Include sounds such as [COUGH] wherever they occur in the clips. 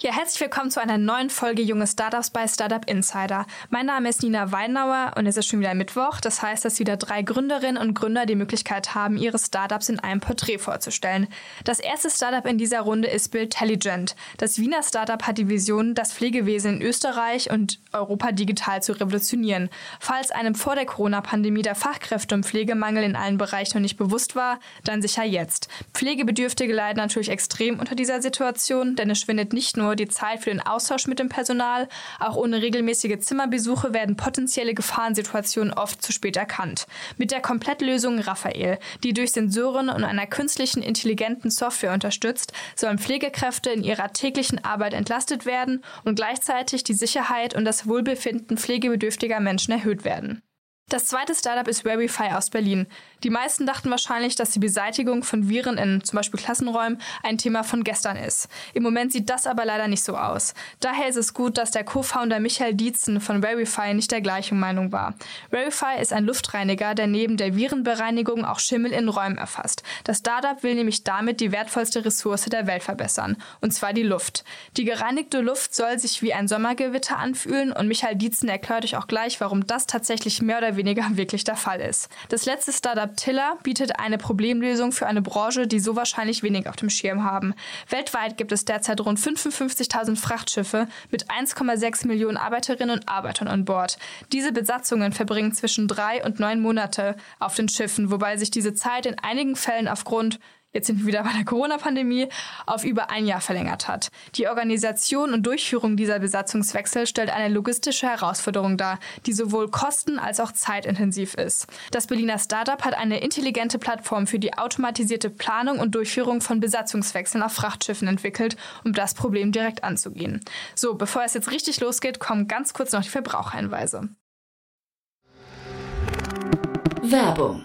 Ja, herzlich willkommen zu einer neuen Folge Junge Startups bei Startup Insider. Mein Name ist Nina Weinauer und es ist schon wieder Mittwoch. Das heißt, dass wieder drei Gründerinnen und Gründer die Möglichkeit haben, ihre Startups in einem Porträt vorzustellen. Das erste Startup in dieser Runde ist Buildtelligent. Das Wiener Startup hat die Vision, das Pflegewesen in Österreich und Europa digital zu revolutionieren. Falls einem vor der Corona-Pandemie der Fachkräfte- und Pflegemangel in allen Bereichen noch nicht bewusst war, dann sicher jetzt. Pflegebedürftige leiden natürlich extrem unter dieser Situation, denn es schwindet nicht nur nur die Zeit für den Austausch mit dem Personal. Auch ohne regelmäßige Zimmerbesuche werden potenzielle Gefahrensituationen oft zu spät erkannt. Mit der Komplettlösung Raphael, die durch Sensoren und einer künstlichen intelligenten Software unterstützt, sollen Pflegekräfte in ihrer täglichen Arbeit entlastet werden und gleichzeitig die Sicherheit und das Wohlbefinden pflegebedürftiger Menschen erhöht werden. Das zweite Startup ist Verify aus Berlin. Die meisten dachten wahrscheinlich, dass die Beseitigung von Viren in zum Beispiel Klassenräumen ein Thema von gestern ist. Im Moment sieht das aber leider nicht so aus. Daher ist es gut, dass der Co-Founder Michael Dietzen von Verify nicht der gleichen Meinung war. Verify ist ein Luftreiniger, der neben der Virenbereinigung auch Schimmel in Räumen erfasst. Das Startup will nämlich damit die wertvollste Ressource der Welt verbessern, und zwar die Luft. Die gereinigte Luft soll sich wie ein Sommergewitter anfühlen und Michael Dietzen erklärt euch auch gleich, warum das tatsächlich mehr oder weniger [LAUGHS] wirklich der Fall ist. Das letzte Startup Tiller bietet eine Problemlösung für eine Branche, die so wahrscheinlich wenig auf dem Schirm haben. Weltweit gibt es derzeit rund 55.000 Frachtschiffe mit 1,6 Millionen Arbeiterinnen und Arbeitern an Bord. Diese Besatzungen verbringen zwischen drei und neun Monate auf den Schiffen, wobei sich diese Zeit in einigen Fällen aufgrund jetzt sind wir wieder bei der Corona-Pandemie, auf über ein Jahr verlängert hat. Die Organisation und Durchführung dieser Besatzungswechsel stellt eine logistische Herausforderung dar, die sowohl kosten- als auch zeitintensiv ist. Das Berliner Startup hat eine intelligente Plattform für die automatisierte Planung und Durchführung von Besatzungswechseln auf Frachtschiffen entwickelt, um das Problem direkt anzugehen. So, bevor es jetzt richtig losgeht, kommen ganz kurz noch die Verbraucherhinweise. Werbung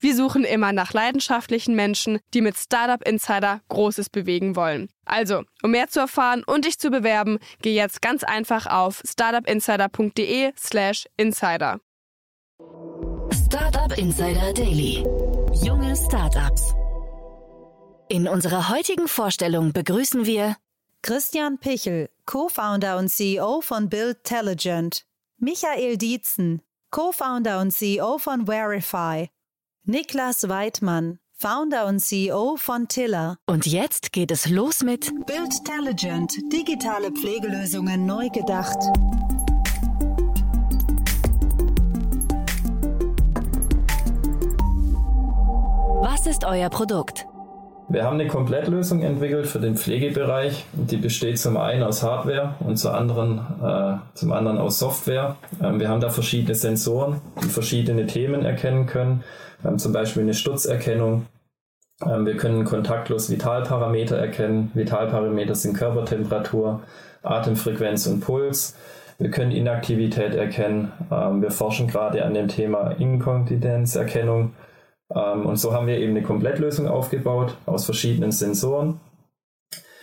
Wir suchen immer nach leidenschaftlichen Menschen, die mit Startup Insider Großes bewegen wollen. Also, um mehr zu erfahren und dich zu bewerben, geh jetzt ganz einfach auf startupinsider.de/slash insider. Startup Insider Daily. Junge Startups. In unserer heutigen Vorstellung begrüßen wir Christian Pichel, Co-Founder und CEO von Buildtelligent, Michael Dietzen, Co-Founder und CEO von Verify Niklas Weidmann, Founder und CEO von Tiller. Und jetzt geht es los mit Buildtelligent, digitale Pflegelösungen neu gedacht. Was ist euer Produkt? Wir haben eine Komplettlösung entwickelt für den Pflegebereich. Die besteht zum einen aus Hardware und zum anderen, äh, zum anderen aus Software. Ähm, wir haben da verschiedene Sensoren, die verschiedene Themen erkennen können. Wir zum Beispiel eine Sturzerkennung. Ähm, wir können kontaktlos Vitalparameter erkennen. Vitalparameter sind Körpertemperatur, Atemfrequenz und Puls. Wir können Inaktivität erkennen. Ähm, wir forschen gerade an dem Thema Inkontinenzerkennung. Ähm, und so haben wir eben eine Komplettlösung aufgebaut aus verschiedenen Sensoren.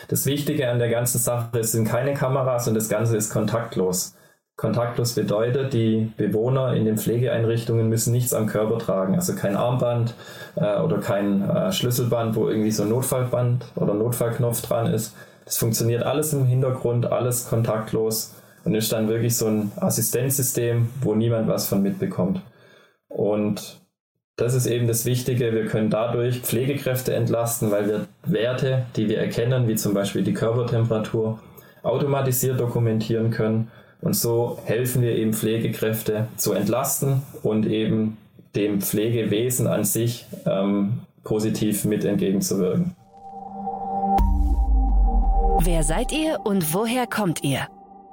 Das Wichtige an der ganzen Sache sind keine Kameras und das Ganze ist kontaktlos. Kontaktlos bedeutet, die Bewohner in den Pflegeeinrichtungen müssen nichts am Körper tragen, also kein Armband äh, oder kein äh, Schlüsselband, wo irgendwie so ein Notfallband oder Notfallknopf dran ist. Das funktioniert alles im Hintergrund, alles kontaktlos und ist dann wirklich so ein Assistenzsystem, wo niemand was von mitbekommt. Und das ist eben das Wichtige. Wir können dadurch Pflegekräfte entlasten, weil wir Werte, die wir erkennen, wie zum Beispiel die Körpertemperatur, automatisiert dokumentieren können Und so helfen wir eben Pflegekräfte zu entlasten und eben dem Pflegewesen an sich ähm, positiv mit entgegenzuwirken. Wer seid ihr und woher kommt ihr?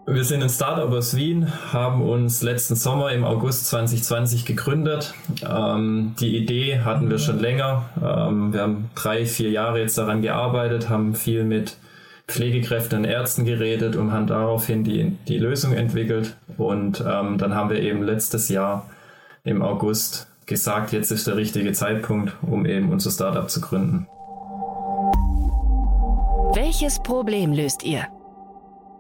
Wir sind ein Startup aus Wien, haben uns letzten Sommer im August 2020 gegründet. Ähm, die Idee hatten wir schon länger. Ähm, wir haben drei, vier Jahre jetzt daran gearbeitet, haben viel mit Pflegekräften und Ärzten geredet und haben daraufhin die, die Lösung entwickelt. Und ähm, dann haben wir eben letztes Jahr im August gesagt, jetzt ist der richtige Zeitpunkt, um eben unser Startup zu gründen. Welches Problem löst ihr?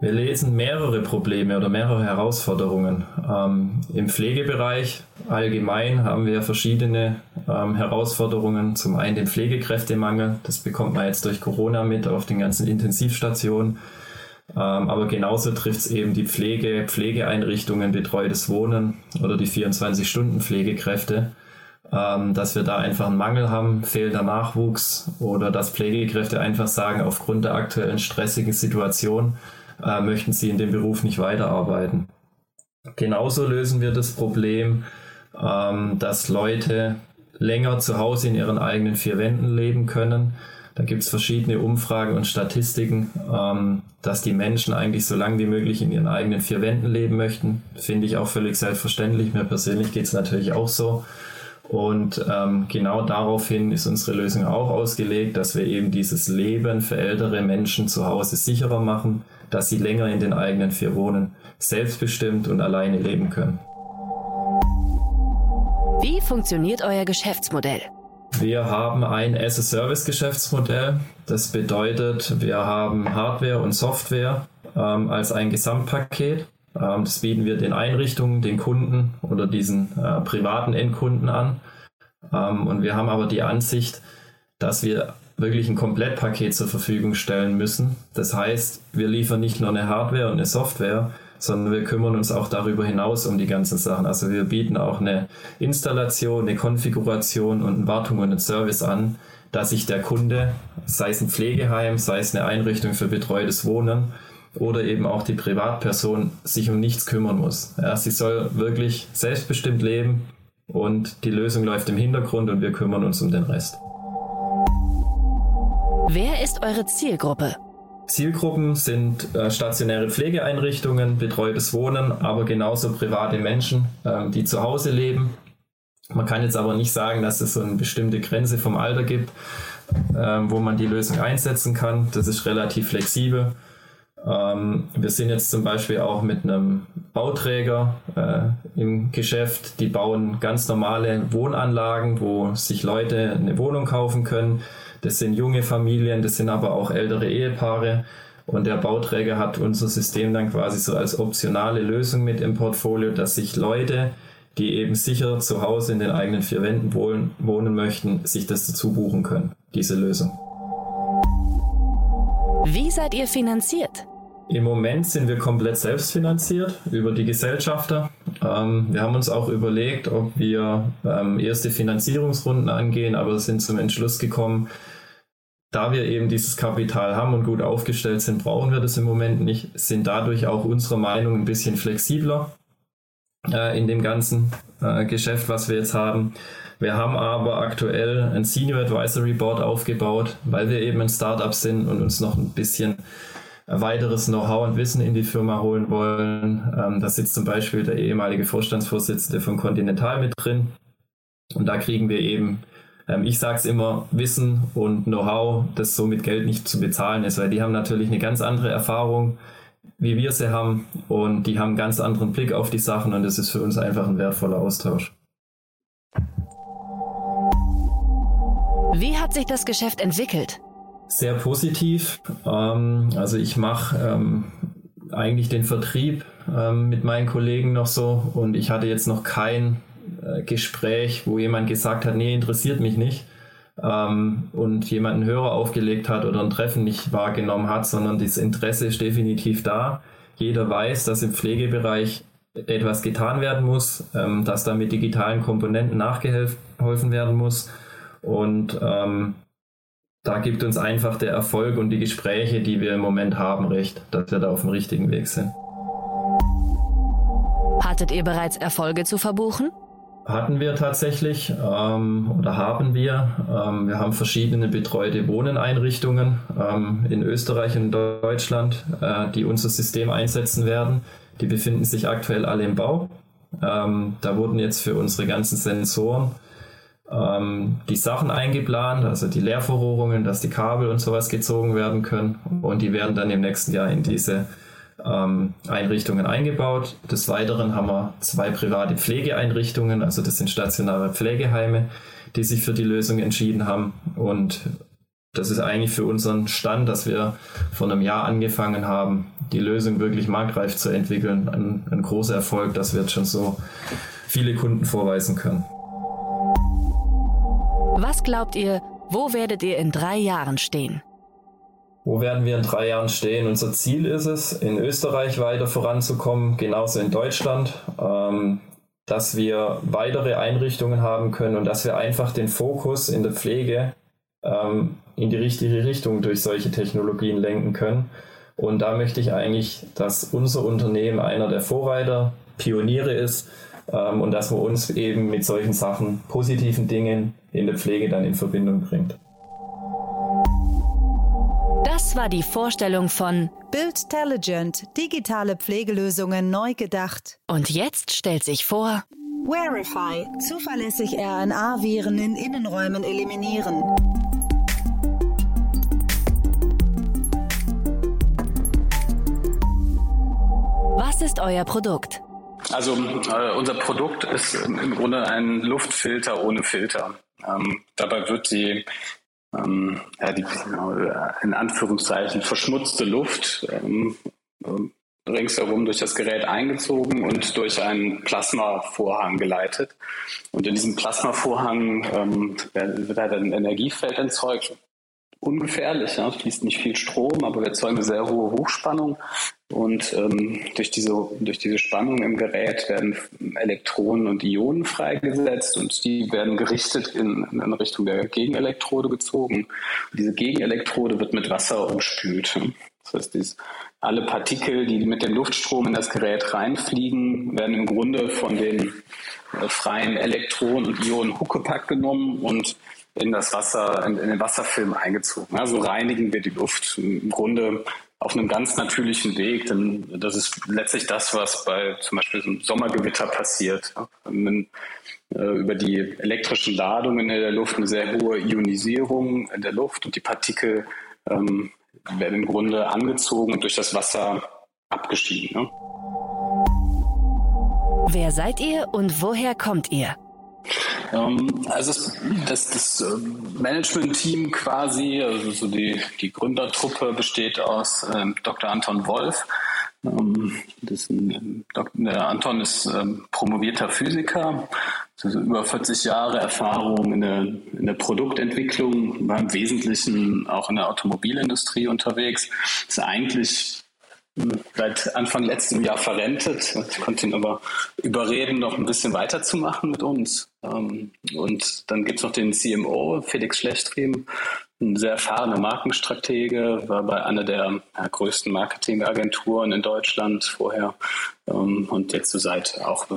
Wir lesen mehrere Probleme oder mehrere Herausforderungen. Ähm, Im Pflegebereich allgemein haben wir verschiedene ähm, Herausforderungen. Zum einen den Pflegekräftemangel, das bekommt man jetzt durch Corona mit auf den ganzen Intensivstationen. Ähm, aber genauso trifft es eben die Pflege, Pflegeeinrichtungen, betreutes Wohnen oder die 24-Stunden-Pflegekräfte, ähm, dass wir da einfach einen Mangel haben, fehlender Nachwuchs oder dass Pflegekräfte einfach sagen, aufgrund der aktuellen stressigen Situation, äh, möchten sie in dem Beruf nicht weiterarbeiten. Genauso lösen wir das Problem, ähm, dass Leute länger zu Hause in ihren eigenen vier Wänden leben können. Da gibt es verschiedene Umfragen und Statistiken, ähm, dass die Menschen eigentlich so lange wie möglich in ihren eigenen vier Wänden leben möchten. Finde ich auch völlig selbstverständlich. Mir persönlich geht es natürlich auch so. Und ähm, genau daraufhin ist unsere Lösung auch ausgelegt, dass wir eben dieses Leben für ältere Menschen zu Hause sicherer machen, dass sie länger in den eigenen vier Wohnen selbstbestimmt und alleine leben können. Wie funktioniert euer Geschäftsmodell? Wir haben ein As-a-Service-Geschäftsmodell. Das bedeutet, wir haben Hardware und Software ähm, als ein Gesamtpaket. Ähm, das bieten wir den Einrichtungen, den Kunden oder diesen äh, privaten Endkunden an. Ähm, und wir haben aber die Ansicht, dass wir wirklich ein Komplettpaket zur Verfügung stellen müssen. Das heißt, wir liefern nicht nur eine Hardware und eine Software, sondern wir kümmern uns auch darüber hinaus um die ganzen Sachen. Also wir bieten auch eine Installation, eine Konfiguration und eine Wartung und einen Service an, dass sich der Kunde, sei es ein Pflegeheim, sei es eine Einrichtung für betreutes Wohnen oder eben auch die Privatperson, sich um nichts kümmern muss. Ja, sie soll wirklich selbstbestimmt leben und die Lösung läuft im Hintergrund und wir kümmern uns um den Rest. Wer ist eure Zielgruppe? Zielgruppen sind äh, stationäre Pflegeeinrichtungen, betreutes Wohnen, aber genauso private Menschen, äh, die zu Hause leben. Man kann jetzt aber nicht sagen, dass es so eine bestimmte Grenze vom Alter gibt, äh, wo man die Lösung einsetzen kann. Das ist relativ flexibel. Ähm, wir sind jetzt zum Beispiel auch mit einem Bauträger äh, im Geschäft, die bauen ganz normale Wohnanlagen, wo sich Leute eine Wohnung kaufen können das sind junge Familien, das sind aber auch ältere Ehepaare. Und der Bauträger hat unser System dann quasi so als optionale Lösung mit im Portfolio, dass sich Leute, die eben sicher zu Hause in den eigenen vier Wänden wohnen, wohnen möchten, sich das dazu buchen können, diese Lösung. Wie seid ihr finanziert? Im Moment sind wir komplett selbstfinanziert über die Gesellschafter. Ähm, wir haben uns auch überlegt, ob wir ähm, erste Finanzierungsrunden angehen, aber sind zum Entschluss gekommen, da wir eben dieses Kapital haben und gut aufgestellt sind, brauchen wir das im Moment nicht, sind dadurch auch unserer Meinung ein bisschen flexibler äh, in dem ganzen äh, Geschäft, was wir jetzt haben. Wir haben aber aktuell ein Senior Advisory Board aufgebaut, weil wir eben ein Startup sind und uns noch ein bisschen weiteres Know-how und Wissen in die Firma holen wollen. Ähm, da sitzt zum Beispiel der ehemalige Vorstandsvorsitzende von Continental mit drin. Und da kriegen wir eben ähm, ich sage es immer, Wissen und Know-how, das so mit Geld nicht zu bezahlen ist, weil die haben natürlich eine ganz andere Erfahrung, wie wir sie haben und die haben einen ganz anderen Blick auf die Sachen und das ist für uns einfach ein wertvoller Austausch. Wie hat sich das Geschäft entwickelt? Sehr positiv. Ähm, also ich mache ähm, eigentlich den Vertrieb mit meinen Kollegen noch so und ich hatte jetzt noch kein äh, Gespräch, wo jemand gesagt hat, nee, interessiert mich nicht ähm, und jemand einen Hörer aufgelegt hat oder ein Treffen nicht wahrgenommen hat, sondern das Interesse ist definitiv da. Jeder weiß, dass im Pflegebereich etwas getan werden muss, ähm, dass da mit digitalen Komponenten nachgeholfen werden muss und ähm, da gibt uns einfach der Erfolg und die Gespräche, die wir im Moment haben, recht, dass wir da auf dem richtigen Weg sind. Hattet ihr bereits Erfolge zu verbuchen? Hatten wir tatsächlich ähm, oder haben wir. Ähm, wir haben verschiedene betreute Wohneneinrichtungen ähm, in Österreich und Deutschland, äh, die unser System einsetzen werden. Die befinden sich aktuell alle im Bau. Ähm, da wurden jetzt für unsere ganzen Sensoren ähm, die Sachen eingeplant, also die Leerverrohrungen, dass die Kabel und sowas gezogen werden können. Und die werden dann im nächsten Jahr in diese ähm, Einrichtungen eingebaut. Des Weiteren haben wir zwei private Pflegeeinrichtungen, also das sind stationäre Pflegeheime, die sich für die Lösung entschieden haben. Und das ist eigentlich für unseren Stand, dass wir vor einem Jahr angefangen haben, die Lösung wirklich marktreif zu entwickeln, ein, ein großer Erfolg, dass wir jetzt schon so viele Kunden vorweisen können. Was glaubt ihr, wo werdet ihr in drei Jahren stehen? Wo werden wir in drei Jahren stehen? Unser Ziel ist es, in Österreich weiter voranzukommen, genauso in Deutschland, ähm, dass wir weitere Einrichtungen haben können und dass wir einfach den Fokus in der Pflege ähm, in die richtige Richtung durch solche Technologien lenken können. Und da möchte ich eigentlich, dass unser Unternehmen einer der Vorreiter, Pioniere ist ähm, und dass man uns eben mit solchen Sachen, positiven Dingen in der Pflege dann in Verbindung bringt. Das war die Vorstellung von Build Telligent, digitale Pflegelösungen neu gedacht. Und jetzt stellt sich vor Verify, zuverlässig RNA-Viren in Innenräumen eliminieren. Was ist euer Produkt? Also äh, unser Produkt ist im Grunde ein Luftfilter ohne Filter. Ähm, dabei wird die ähm, ja, die in Anführungszeichen verschmutzte Luft ähm, ringsherum durch das Gerät eingezogen und durch einen Plasmavorhang geleitet. Und in diesem Plasmavorhang ähm, wird halt ein Energiefeld erzeugt, ungefährlich. Ja. fließt nicht viel Strom, aber wir erzeugen eine sehr hohe Hochspannung. Und ähm, durch, diese, durch diese Spannung im Gerät werden Elektronen und Ionen freigesetzt und die werden gerichtet in, in Richtung der Gegenelektrode gezogen. Und diese Gegenelektrode wird mit Wasser umspült. Das heißt, dies, alle Partikel, die mit dem Luftstrom in das Gerät reinfliegen, werden im Grunde von den äh, freien Elektronen und Ionen Huckepack genommen und in das Wasser, in, in den Wasserfilm eingezogen. Also reinigen wir die Luft im Grunde auf einem ganz natürlichen Weg, denn das ist letztlich das, was bei zum Beispiel so einem Sommergewitter passiert. Wenn äh, über die elektrischen Ladungen in der Luft eine sehr hohe Ionisierung in der Luft und die Partikel ähm, werden im Grunde angezogen und durch das Wasser abgeschieden. Ne? Wer seid ihr und woher kommt ihr? Ähm, also das, das, ähm, Management-Team quasi, also so die, die Gründertruppe besteht aus ähm, Dr. Anton Wolf. Das ein, der Anton ist promovierter Physiker, also über 40 Jahre Erfahrung in der, in der Produktentwicklung, war im Wesentlichen auch in der Automobilindustrie unterwegs. Ist eigentlich seit Anfang letzten Jahr verrentet. Ich konnte ihn aber überreden, noch ein bisschen weiterzumachen mit uns. Ähm, und dann gibt es noch den CMO, Felix Schlechtrim, ein sehr erfahrener Markenstratege, war bei einer der ja, größten Marketingagenturen in Deutschland vorher ähm, und jetzt so seit auch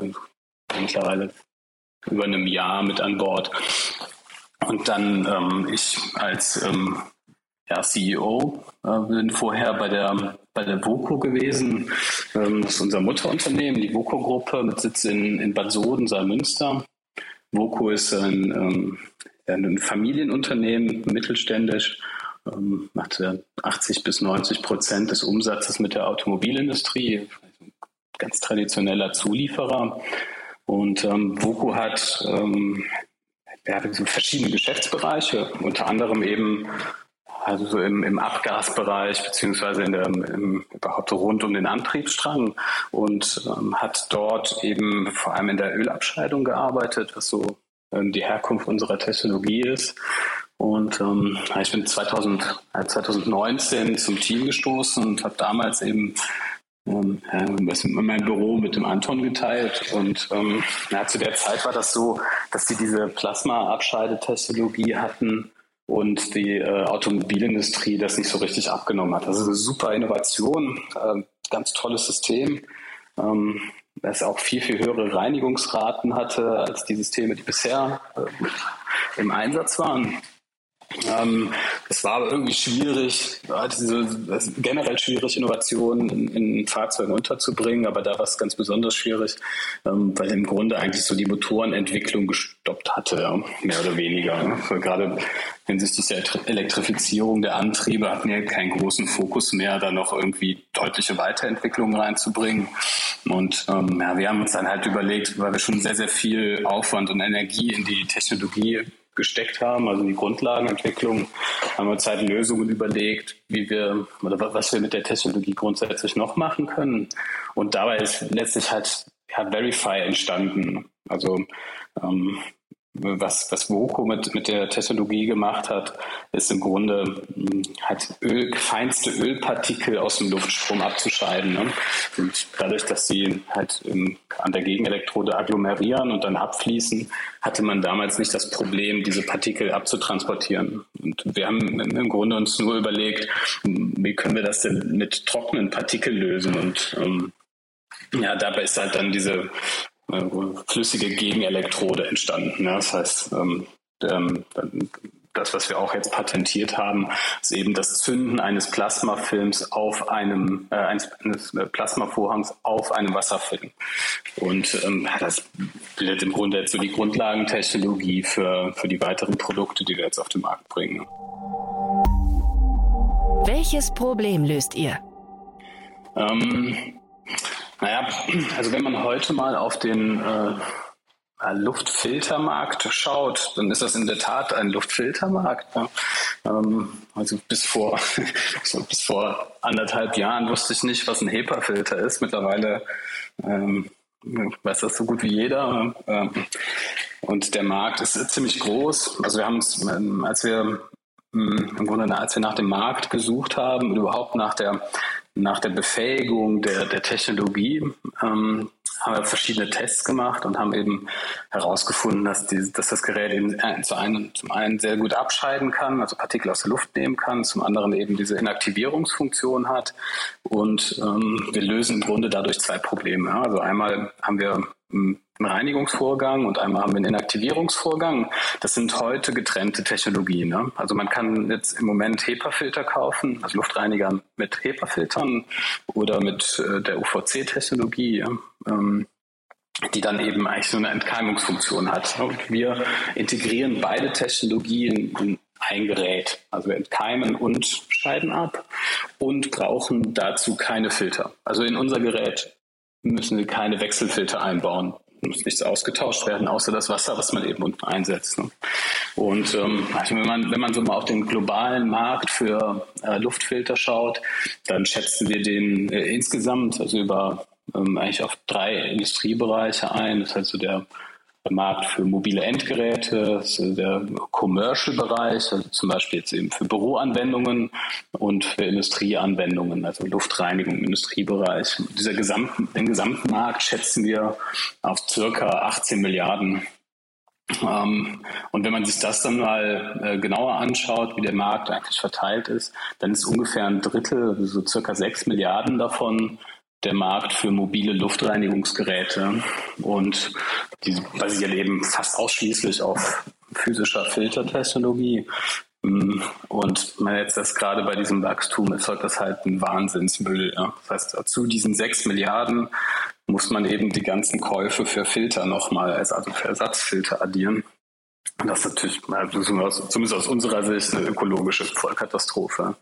mittlerweile über einem Jahr mit an Bord. Und dann ähm, ich als ähm, ja, CEO, äh, bin vorher bei der bei der VOCO gewesen. Ähm, das ist unser Mutterunternehmen, die VOCO-Gruppe mit Sitz in, in Bad Soden, Saalmünster. VOCO ist ein, ähm, ein Familienunternehmen, mittelständisch, ähm, macht 80 bis 90 Prozent des Umsatzes mit der Automobilindustrie, ganz traditioneller Zulieferer. Und ähm, VOCO hat ähm, ja, verschiedene Geschäftsbereiche, unter anderem eben also so im, im Abgasbereich beziehungsweise in der, im, überhaupt rund um den Antriebsstrang und ähm, hat dort eben vor allem in der Ölabscheidung gearbeitet, was so ähm, die Herkunft unserer Technologie ist. Und ähm, ich bin 2000, 2019 zum Team gestoßen und habe damals eben ähm, mein Büro mit dem Anton geteilt. Und ähm, ja, zu der Zeit war das so, dass die diese Plasma-Abscheidetechnologie hatten und die äh, Automobilindustrie das nicht so richtig abgenommen hat. Das ist eine super Innovation, äh, ganz tolles System. Ähm, das auch viel, viel höhere Reinigungsraten hatte als die Systeme, die bisher äh, im Einsatz waren. Ähm, es war aber irgendwie schwierig, diese, generell schwierig, Innovationen in, in, Fahrzeugen unterzubringen, aber da war es ganz besonders schwierig, ähm, weil im Grunde eigentlich so die Motorenentwicklung gestoppt hatte, ja, mehr oder weniger. Also gerade hinsichtlich der Elektrifizierung der Antriebe hatten wir keinen großen Fokus mehr, da noch irgendwie deutliche Weiterentwicklungen reinzubringen. Und ähm, ja, wir haben uns dann halt überlegt, weil wir schon sehr, sehr viel Aufwand und Energie in die Technologie gesteckt haben, also die Grundlagenentwicklung, haben wir uns halt Lösungen überlegt, wie wir oder was wir mit der Technologie grundsätzlich noch machen können. Und dabei ist letztlich halt ja, Verify entstanden. Also ähm, was, was Voco mit, mit der Technologie gemacht hat, ist im Grunde hm, halt Öl, feinste Ölpartikel aus dem Luftstrom abzuscheiden. Ne? Und dadurch, dass sie halt im, an der Gegenelektrode agglomerieren und dann abfließen, hatte man damals nicht das Problem, diese Partikel abzutransportieren. Und wir haben im Grunde uns nur überlegt, wie können wir das denn mit trockenen Partikeln lösen? Und ähm, ja, dabei ist halt dann diese flüssige Gegenelektrode entstanden. Ja, das heißt, ähm, ähm, das, was wir auch jetzt patentiert haben, ist eben das Zünden eines Plasmafilms auf einem, äh, eines, eines Plasmavorhangs auf einem Wasserfilm. Und ähm, das bildet im Grunde jetzt so die Grundlagentechnologie für, für die weiteren Produkte, die wir jetzt auf den Markt bringen. Welches Problem löst ihr? Ähm, naja, also wenn man heute mal auf den äh, Luftfiltermarkt schaut, dann ist das in der Tat ein Luftfiltermarkt. Ne? Ähm, also bis vor, [LAUGHS] bis vor anderthalb Jahren wusste ich nicht, was ein HEPA-Filter ist. Mittlerweile ähm, weiß das so gut wie jeder. Ähm, und der Markt ist ziemlich groß. Also wir haben uns, ähm, als wir ähm, im Grunde, als wir nach dem Markt gesucht haben, überhaupt nach der nach der Befähigung der, der Technologie ähm, haben wir verschiedene Tests gemacht und haben eben herausgefunden, dass, die, dass das Gerät eben äh, zu einem, zum einen sehr gut abscheiden kann, also Partikel aus der Luft nehmen kann, zum anderen eben diese Inaktivierungsfunktion hat. Und ähm, wir lösen im Grunde dadurch zwei Probleme. Also einmal haben wir einen Reinigungsvorgang und einmal haben wir einen Inaktivierungsvorgang. Das sind heute getrennte Technologien. Ne? Also man kann jetzt im Moment HEPA-Filter kaufen, also Luftreiniger mit HEPA-Filtern oder mit äh, der UVC-Technologie. Ähm, die dann eben eigentlich so eine Entkeimungsfunktion hat. Und wir integrieren beide Technologien in ein Gerät. Also wir entkeimen und scheiden ab und brauchen dazu keine Filter. Also in unser Gerät müssen wir keine Wechselfilter einbauen. Muss nichts ausgetauscht werden, außer das Wasser, was man eben unten einsetzt. Ne? Und ähm, also wenn man wenn man so mal auf den globalen Markt für äh, Luftfilter schaut, dann schätzen wir den äh, insgesamt also über ähm, eigentlich auf drei Industriebereiche ein. Das heißt so der Markt für mobile Endgeräte, der Commercial-Bereich, also zum Beispiel jetzt eben für Büroanwendungen und für Industrieanwendungen, also Luftreinigung im Industriebereich. Dieser gesamten, den gesamten Markt schätzen wir auf circa 18 Milliarden ähm, und wenn man sich das dann mal äh, genauer anschaut, wie der Markt eigentlich verteilt ist, dann ist ungefähr ein Drittel, also so circa 6 Milliarden davon der Markt für mobile Luftreinigungsgeräte und die basieren eben fast ausschließlich auf physischer Filtertechnologie. Mm, und man jetzt das gerade bei diesem Wachstum erzeugt das halt ein Wahnsinnsmüll. Ja. Das heißt, zu diesen sechs Milliarden muss man eben die ganzen Käufe für Filter nochmal, also für Ersatzfilter addieren. Das ist natürlich, zumindest aus unserer Sicht, eine ökologische Vollkatastrophe.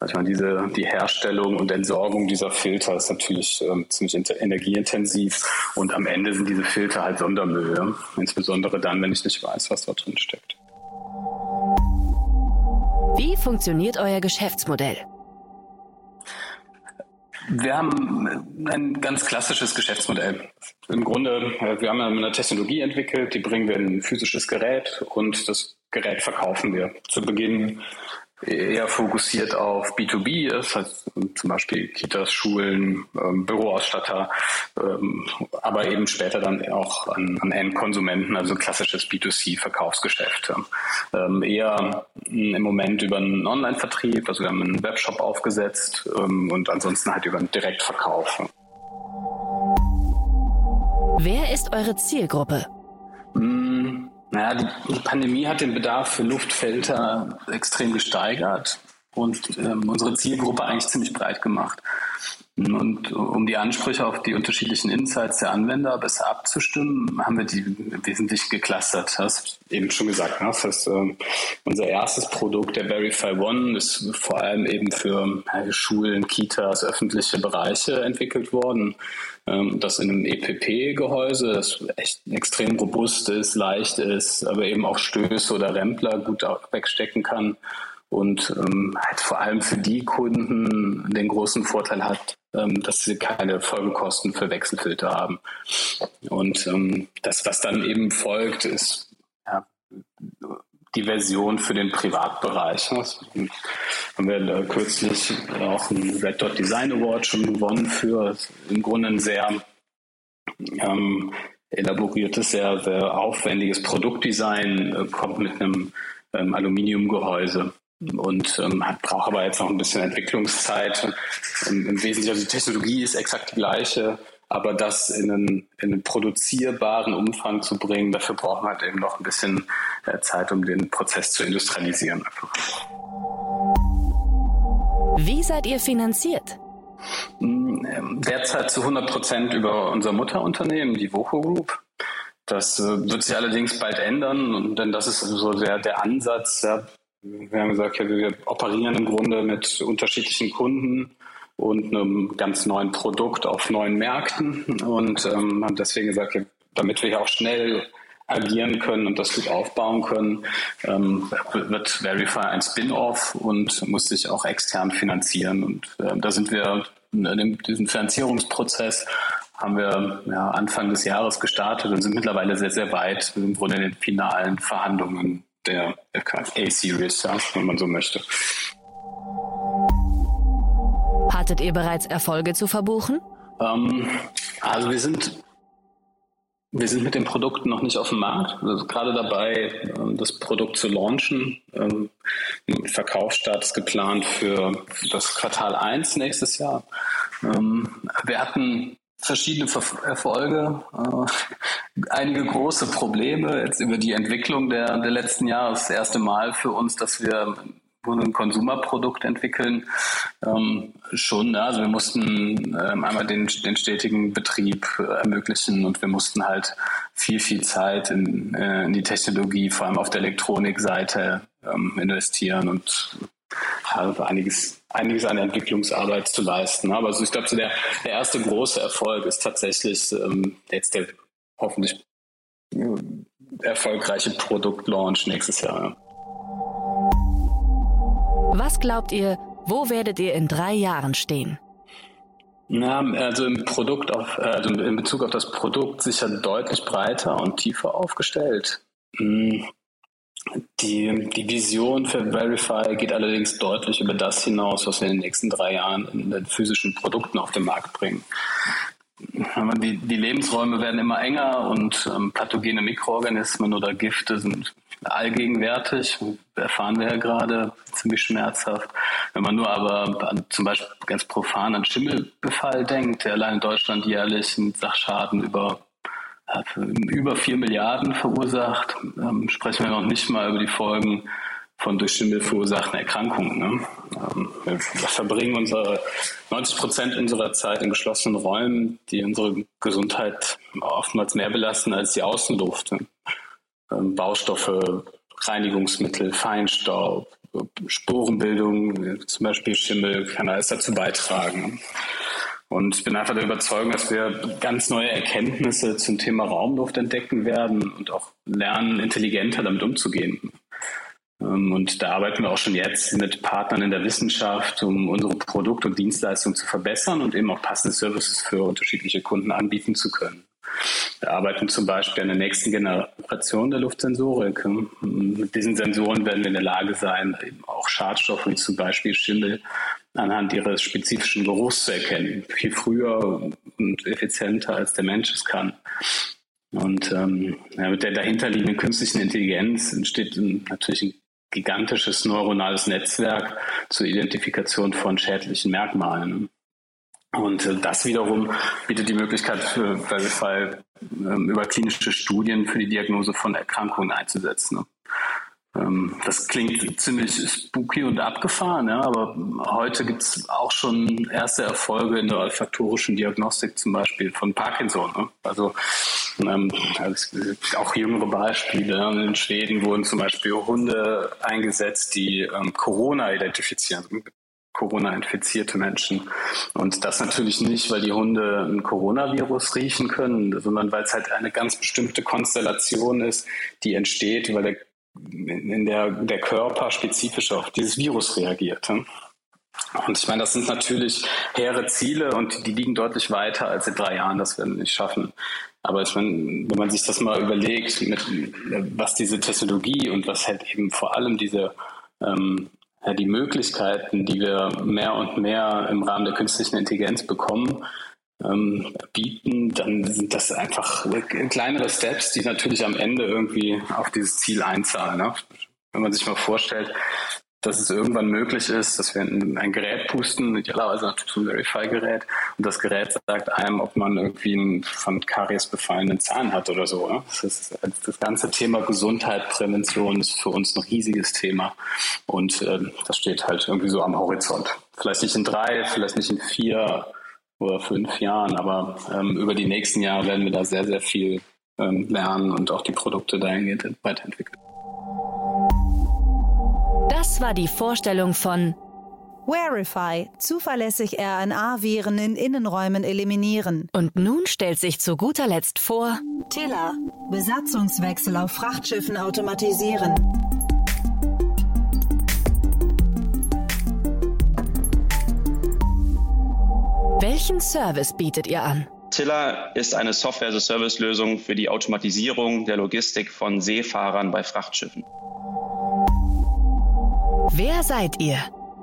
Also meine, diese, die Herstellung und Entsorgung dieser Filter ist natürlich ähm, ziemlich energieintensiv und am Ende sind diese Filter halt Sondermüll. Ja? Insbesondere dann, wenn ich nicht weiß, was dort drin steckt. Wie funktioniert euer Geschäftsmodell? Wir haben ein ganz klassisches Geschäftsmodell. Im Grunde, äh, wir haben eine Technologie entwickelt, die bringen wir in ein physisches Gerät und das Gerät verkaufen wir. Zu Beginn eher fokussiert auf B2B ist, heißt zum Beispiel Kitas, Schulen, ähm, Büroausstatter, ähm, aber eben später dann auch an, an Endkonsumenten, also klassisches B2C-Verkaufsgeschäft. Ähm, eher im Moment über einen Online-Vertrieb, also wir haben einen Webshop aufgesetzt ähm, und ansonsten halt über einen Direktverkauf. Wer ist eure Zielgruppe? Mm, naja, die Pandemie hat den Bedarf für Luftfilter extrem gesteigert und ähm, unsere Zielgruppe eigentlich ziemlich breit gemacht. Und um die Ansprüche auf die unterschiedlichen Insights der Anwender besser abzustimmen, haben wir die wesentlich geclustert. Hast eben schon gesagt. Ne? Das heißt, äh, unser erstes Produkt, der Verify One, ist vor allem eben für äh, Schulen, Kitas, öffentliche Bereiche entwickelt worden. Ähm, das in einem EPP-Gehäuse, das echt extrem robust ist, leicht ist, aber eben auch Stöße oder Rempler gut wegstecken kann und ähm, halt vor allem für die Kunden den großen Vorteil hat, ähm, dass sie keine Folgekosten für Wechselfilter haben. Und ähm, das, was dann eben folgt, ist ja, die Version für den Privatbereich. Das haben wir kürzlich auch einen Red Dot Design Award schon gewonnen für im Grunde ein sehr ähm, elaboriertes, sehr, sehr aufwendiges Produktdesign, äh, kommt mit einem ähm, Aluminiumgehäuse und ähm, braucht aber jetzt noch ein bisschen Entwicklungszeit. Im, Im Wesentlichen, also die Technologie ist exakt die gleiche, aber das in einen, in einen produzierbaren Umfang zu bringen, dafür braucht man halt eben noch ein bisschen äh, Zeit, um den Prozess zu industrialisieren. Wie seid ihr finanziert? Hm, ähm, derzeit zu 100 Prozent über unser Mutterunternehmen, die Voco Group. Das äh, wird sich allerdings bald ändern, denn das ist so der, der Ansatz, ja, wir haben gesagt, ja, wir operieren im Grunde mit unterschiedlichen Kunden und einem ganz neuen Produkt auf neuen Märkten und ähm, haben deswegen gesagt, ja, damit wir hier auch schnell agieren können und das gut aufbauen können, ähm, wird Verify ein Spin-off und muss sich auch extern finanzieren. Und äh, da sind wir in diesem Finanzierungsprozess haben wir ja, Anfang des Jahres gestartet und sind mittlerweile sehr, sehr weit im Grunde in den finalen Verhandlungen der A-Series, ja, wenn man so möchte. Hattet ihr bereits Erfolge zu verbuchen? Ähm, also wir sind wir sind mit den Produkten noch nicht auf dem Markt. Also gerade dabei, ähm, das Produkt zu launchen. Ähm, Verkaufsstart ist geplant für das Quartal 1 nächstes Jahr. Ähm, wir hatten verschiedene Erfolge, äh, einige große Probleme jetzt über die Entwicklung der, der letzten Jahre. Das, erste Mal für uns, dass wir ein Konsumerprodukt entwickeln. Ähm, schon, ja, also wir mussten ähm, einmal den, den stetigen Betrieb äh, ermöglichen und wir mussten halt viel, viel Zeit in, äh, in die Technologie, vor allem auf der Elektronikseite ähm, investieren und also einiges, einiges an Entwicklungsarbeit zu leisten. Aber also ich glaube, so der, der erste große Erfolg ist tatsächlich ähm, jetzt der hoffentlich äh, erfolgreiche Produktlaunch nächstes Jahr. Was glaubt ihr, wo werdet ihr in drei Jahren stehen? Na, also im Produkt auf, also in Bezug auf das Produkt sicher deutlich breiter und tiefer aufgestellt. Hm. Die, die Vision für Verify geht allerdings deutlich über das hinaus, was wir in den nächsten drei Jahren in den physischen Produkten auf den Markt bringen. Die, die Lebensräume werden immer enger und ähm, pathogene Mikroorganismen oder Gifte sind allgegenwärtig. Erfahren wir ja gerade ziemlich schmerzhaft. Wenn man nur aber an, zum Beispiel ganz profan an Schimmelbefall denkt, der allein in Deutschland jährlich einen Sachschaden über über vier Milliarden verursacht. Ähm, sprechen wir noch nicht mal über die Folgen von durch Schimmel verursachten Erkrankungen. Ne? Ähm, wir verbringen unsere 90 Prozent unserer Zeit in geschlossenen Räumen, die unsere Gesundheit oftmals mehr belasten als die Außenluft. Ähm, Baustoffe, Reinigungsmittel, Feinstaub, Sporenbildung, zum Beispiel Schimmel, kann alles dazu beitragen. Und ich bin einfach der Überzeugung, dass wir ganz neue Erkenntnisse zum Thema Raumluft entdecken werden und auch lernen, intelligenter damit umzugehen. Ähm, und da arbeiten wir auch schon jetzt mit Partnern in der Wissenschaft, um unsere Produkte und Dienstleistungen zu verbessern und eben auch passende Services für unterschiedliche Kunden anbieten zu können. Wir arbeiten zum Beispiel an der nächsten Generation der Luftsensorik. Mit diesen Sensoren werden wir in der Lage sein, eben auch Schadstoffe wie zum Beispiel Schimmel anhand ihres spezifischen Geruchs zu erkennen. Viel früher und effizienter, als der Mensch es kann. Und ähm, ja, mit der dahinterliegenden künstlichen Intelligenz entsteht natürlich ein gigantisches neuronales Netzwerk zur Identifikation von schädlichen Merkmalen. Und äh, das wiederum bietet die Möglichkeit für Verify ähm, über klinische Studien für die Diagnose von Erkrankungen einzusetzen. Ähm, das klingt ziemlich spooky und abgefahren, ja, aber heute gibt es auch schon erste Erfolge in der olfaktorischen Diagnostik, zum Beispiel von Parkinson. Ne? Also, ähm, auch jüngere Beispiele. Ja. In Schweden wurden zum Beispiel Hunde eingesetzt, die ähm, Corona identifizieren, also Corona-infizierte Menschen. Und das natürlich nicht, weil die Hunde ein Coronavirus riechen können, sondern weil es halt eine ganz bestimmte Konstellation ist, die entsteht, weil der in der der Körper spezifisch auf dieses Virus reagiert. Und ich meine, das sind natürlich hehre Ziele und die liegen deutlich weiter als in drei Jahren. Das werden wir nicht schaffen. Aber ich meine, wenn man sich das mal überlegt, mit, was diese Technologie und was halt eben vor allem diese ähm, ja, die Möglichkeiten, die wir mehr und mehr im Rahmen der künstlichen Intelligenz bekommen, ähm, bieten, dann sind das einfach kleinere Steps, die natürlich am Ende irgendwie auf dieses Ziel einzahlen. Ne? Wenn man sich mal vorstellt, dass es irgendwann möglich ist, dass wir ein, Gerät pusten, idealerweise natürlich ein Verify-Gerät, und das Gerät sagt einem, ob man irgendwie einen von Karies befallenen Zahn hat oder so. Ne? Das, ist, das ganze Thema Gesundheit, Prävention ist für uns ein riesiges Thema. Und äh, das steht halt irgendwie so am Horizont. Vielleicht nicht in drei, vielleicht nicht in vier, oder fünf Jahren, aber ähm, über die nächsten Jahre werden wir da sehr, sehr viel ähm, lernen und auch die Produkte dahingehend weiterentwickeln. Das war die Vorstellung von Verify, zuverlässig RNA-Viren in Innenräumen eliminieren. Und nun stellt sich zu guter Letzt vor Tiller, Besatzungswechsel auf Frachtschiffen automatisieren. Welchen Service bietet ihr an? Tiller ist eine Software-as-a-Service-Lösung für die Automatisierung der Logistik von Seefahrern bei Frachtschiffen. Wer seid ihr?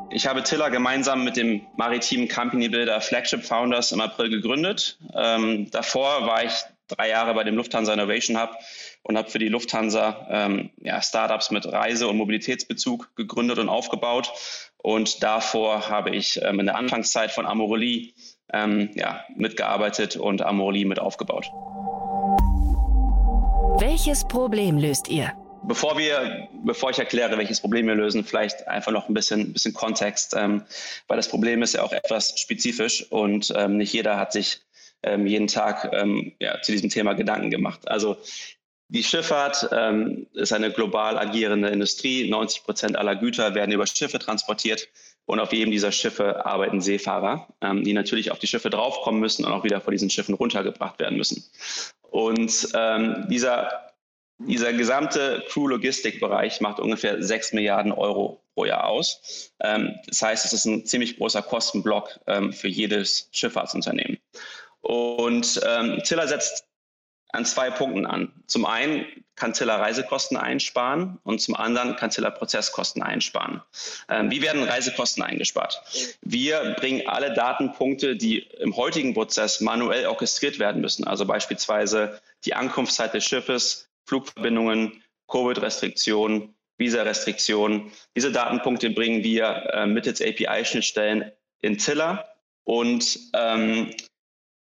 Ich habe Tiller gemeinsam mit dem maritimen Company Builder Flagship Founders im April gegründet. Ähm, davor war ich drei Jahre bei dem Lufthansa Innovation Hub und habe für die Lufthansa ähm, ja, Startups mit Reise- und Mobilitätsbezug gegründet und aufgebaut. Und davor habe ich ähm, in der Anfangszeit von Amorelie ähm, ja, mitgearbeitet und Amorelie mit aufgebaut. Welches Problem löst ihr? Bevor wir, bevor ich erkläre, welches Problem wir lösen, vielleicht einfach noch ein bisschen, bisschen Kontext, ähm, weil das Problem ist ja auch etwas spezifisch und ähm, nicht jeder hat sich ähm, jeden Tag ähm, ja, zu diesem Thema Gedanken gemacht. Also die Schifffahrt ähm, ist eine global agierende Industrie. 90 Prozent aller Güter werden über Schiffe transportiert. Und auf jedem dieser Schiffe arbeiten Seefahrer, ähm, die natürlich auf die Schiffe draufkommen müssen und auch wieder vor diesen Schiffen runtergebracht werden müssen. Und ähm, dieser, dieser gesamte Crew-Logistik-Bereich macht ungefähr 6 Milliarden Euro pro Jahr aus. Ähm, das heißt, es ist ein ziemlich großer Kostenblock ähm, für jedes Schifffahrtsunternehmen. Und ähm, Tiller setzt an zwei Punkten an. Zum einen kann Ziller Reisekosten einsparen und zum anderen kann Ziller Prozesskosten einsparen. Ähm, wie werden Reisekosten eingespart? Wir bringen alle Datenpunkte, die im heutigen Prozess manuell orchestriert werden müssen, also beispielsweise die Ankunftszeit des Schiffes, Flugverbindungen, Covid-Restriktionen, Visa-Restriktionen. Diese Datenpunkte bringen wir äh, mittels API-Schnittstellen in Ziller und ähm,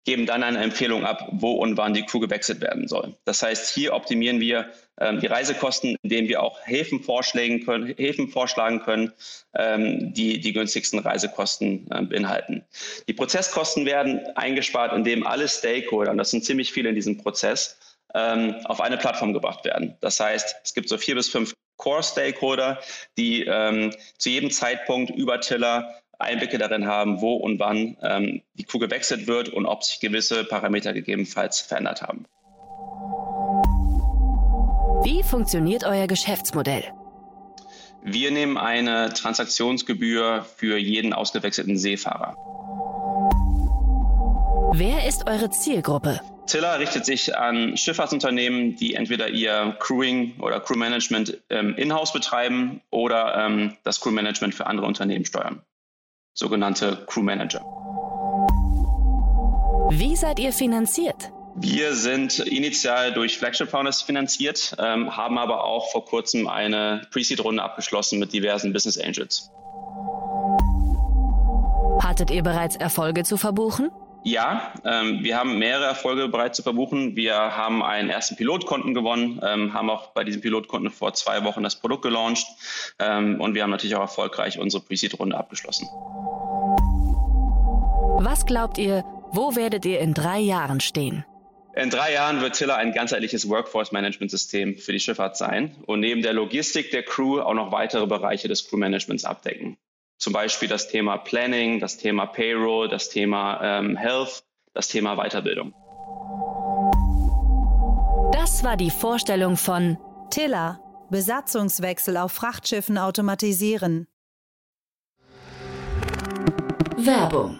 geben dann eine Empfehlung ab, wo und wann die Crew gewechselt werden soll. Das heißt, hier optimieren wir ähm, die Reisekosten, indem wir auch Häfen, vorschlagen können, Häfen vorschlagen können, ähm, die die günstigsten Reisekosten äh, beinhalten. Die Prozesskosten werden eingespart, indem alle Stakeholder, und das sind ziemlich viele in diesem Prozess, ähm, auf eine Plattform gebracht werden. Das heißt, es gibt so vier bis fünf Core-Stakeholder, die ähm, zu jedem Zeitpunkt über Tiller Einblicke darin haben, wo und wann ähm, die Kuh gewechselt wird und ob sich gewisse Parameter gegebenenfalls verändert haben. Wie funktioniert euer Geschäftsmodell? Wir nehmen eine Transaktionsgebühr für jeden ausgewechselten Seefahrer. Wer ist eure Zielgruppe? Tiller richtet sich an Schifffahrtsunternehmen, die entweder ihr Crewing oder Crewmanagement ähm, in-house betreiben oder ähm, das Crewmanagement für andere Unternehmen steuern sogenannte Crew Manager. Wie seid ihr finanziert? Wir sind initial durch Flagship Founders finanziert, ähm, haben aber auch vor kurzem eine Pre-Seed-Runde abgeschlossen mit diversen Business Angels. Hat Hattet ihr bereits Erfolge zu verbuchen? Ja, ähm, wir haben mehrere Erfolge bereits zu verbuchen. Wir haben einen ersten Pilotkunden gewonnen, ähm, haben auch bei diesem Pilotkunden vor zwei Wochen das Produkt gelauncht ähm, und wir haben natürlich auch erfolgreich unsere Pre-Seed-Runde abgeschlossen. Was glaubt ihr, wo werdet ihr in drei Jahren stehen? In drei Jahren wird Tiller ein ganzheitliches Workforce-Management-System für die Schifffahrt sein und neben der Logistik der Crew auch noch weitere Bereiche des Crew-Managements abdecken. Zum Beispiel das Thema Planning, das Thema Payroll, das Thema ähm, Health, das Thema Weiterbildung. Das war die Vorstellung von Tiller. Besatzungswechsel auf Frachtschiffen automatisieren. Werbung.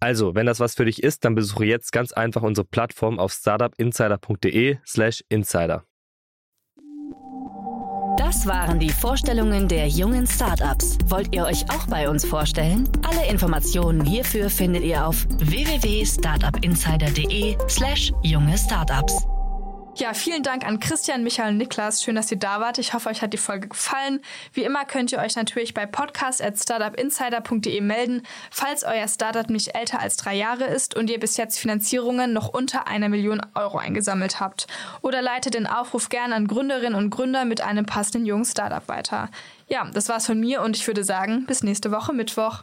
Also, wenn das was für dich ist, dann besuche jetzt ganz einfach unsere Plattform auf startupinsider.de/slash insider. Das waren die Vorstellungen der jungen Startups. Wollt ihr euch auch bei uns vorstellen? Alle Informationen hierfür findet ihr auf www.startupinsider.de/slash junge Startups. Ja, vielen Dank an Christian, Michael und Niklas. Schön, dass ihr da wart. Ich hoffe, euch hat die Folge gefallen. Wie immer könnt ihr euch natürlich bei podcast.startupinsider.de melden, falls euer Startup nicht älter als drei Jahre ist und ihr bis jetzt Finanzierungen noch unter einer Million Euro eingesammelt habt. Oder leitet den Aufruf gerne an Gründerinnen und Gründer mit einem passenden jungen Startup weiter. Ja, das war's von mir und ich würde sagen, bis nächste Woche Mittwoch.